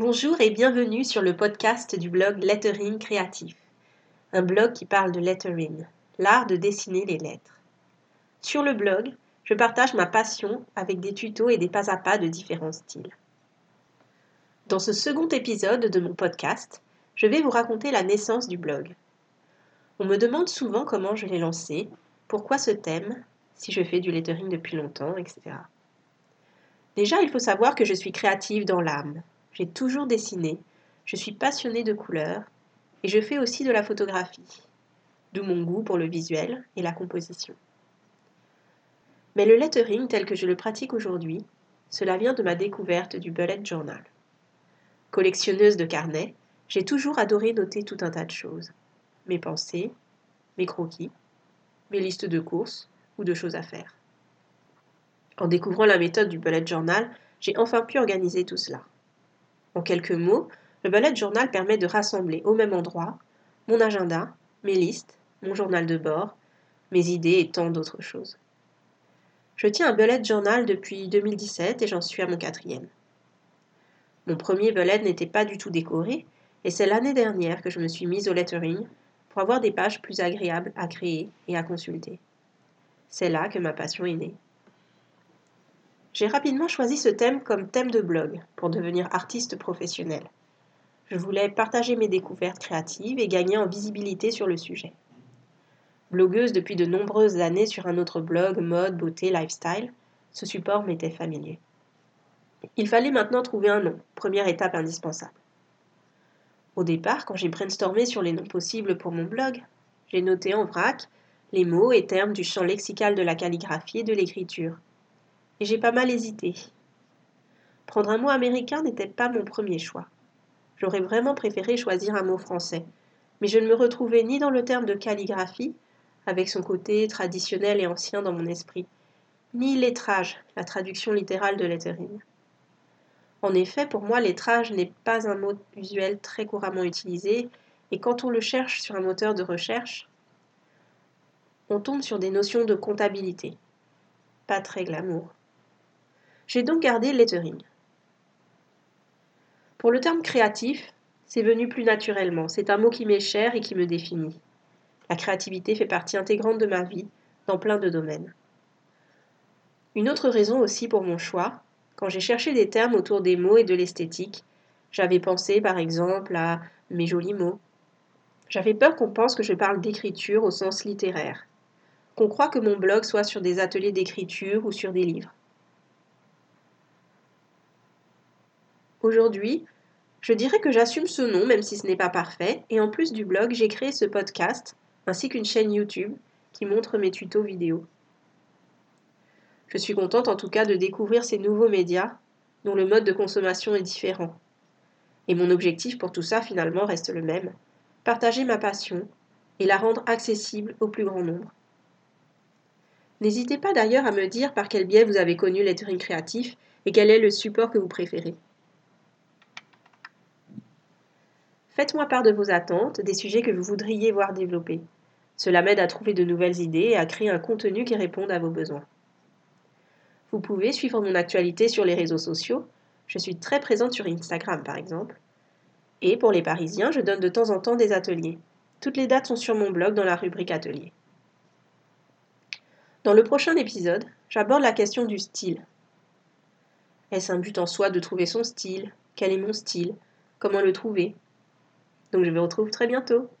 Bonjour et bienvenue sur le podcast du blog Lettering Créatif, un blog qui parle de lettering, l'art de dessiner les lettres. Sur le blog, je partage ma passion avec des tutos et des pas à pas de différents styles. Dans ce second épisode de mon podcast, je vais vous raconter la naissance du blog. On me demande souvent comment je l'ai lancé, pourquoi ce thème, si je fais du lettering depuis longtemps, etc. Déjà, il faut savoir que je suis créative dans l'âme. J'ai toujours dessiné, je suis passionnée de couleurs et je fais aussi de la photographie, d'où mon goût pour le visuel et la composition. Mais le lettering tel que je le pratique aujourd'hui, cela vient de ma découverte du bullet journal. Collectionneuse de carnets, j'ai toujours adoré noter tout un tas de choses. Mes pensées, mes croquis, mes listes de courses ou de choses à faire. En découvrant la méthode du bullet journal, j'ai enfin pu organiser tout cela. En quelques mots, le bullet journal permet de rassembler au même endroit mon agenda, mes listes, mon journal de bord, mes idées et tant d'autres choses. Je tiens un bullet journal depuis 2017 et j'en suis à mon quatrième. Mon premier bullet n'était pas du tout décoré et c'est l'année dernière que je me suis mise au lettering pour avoir des pages plus agréables à créer et à consulter. C'est là que ma passion est née. J'ai rapidement choisi ce thème comme thème de blog pour devenir artiste professionnel. Je voulais partager mes découvertes créatives et gagner en visibilité sur le sujet. Blogueuse depuis de nombreuses années sur un autre blog mode, beauté, lifestyle, ce support m'était familier. Il fallait maintenant trouver un nom, première étape indispensable. Au départ, quand j'ai brainstormé sur les noms possibles pour mon blog, j'ai noté en vrac les mots et termes du champ lexical de la calligraphie et de l'écriture, et j'ai pas mal hésité. Prendre un mot américain n'était pas mon premier choix. J'aurais vraiment préféré choisir un mot français, mais je ne me retrouvais ni dans le terme de calligraphie, avec son côté traditionnel et ancien dans mon esprit, ni lettrage, la traduction littérale de lettering. En effet, pour moi, lettrage n'est pas un mot usuel très couramment utilisé, et quand on le cherche sur un moteur de recherche, on tombe sur des notions de comptabilité. Pas très glamour. J'ai donc gardé lettering. Pour le terme créatif, c'est venu plus naturellement. C'est un mot qui m'est cher et qui me définit. La créativité fait partie intégrante de ma vie, dans plein de domaines. Une autre raison aussi pour mon choix, quand j'ai cherché des termes autour des mots et de l'esthétique, j'avais pensé par exemple à mes jolis mots. J'avais peur qu'on pense que je parle d'écriture au sens littéraire, qu'on croit que mon blog soit sur des ateliers d'écriture ou sur des livres. Aujourd'hui, je dirais que j'assume ce nom même si ce n'est pas parfait, et en plus du blog, j'ai créé ce podcast ainsi qu'une chaîne YouTube qui montre mes tutos vidéo. Je suis contente en tout cas de découvrir ces nouveaux médias dont le mode de consommation est différent. Et mon objectif pour tout ça finalement reste le même, partager ma passion et la rendre accessible au plus grand nombre. N'hésitez pas d'ailleurs à me dire par quel biais vous avez connu lettering créatif et quel est le support que vous préférez. Faites-moi part de vos attentes, des sujets que vous voudriez voir développés. Cela m'aide à trouver de nouvelles idées et à créer un contenu qui réponde à vos besoins. Vous pouvez suivre mon actualité sur les réseaux sociaux. Je suis très présente sur Instagram par exemple. Et pour les Parisiens, je donne de temps en temps des ateliers. Toutes les dates sont sur mon blog dans la rubrique Atelier. Dans le prochain épisode, j'aborde la question du style. Est-ce un but en soi de trouver son style? Quel est mon style? Comment le trouver? Donc je vous retrouve très bientôt.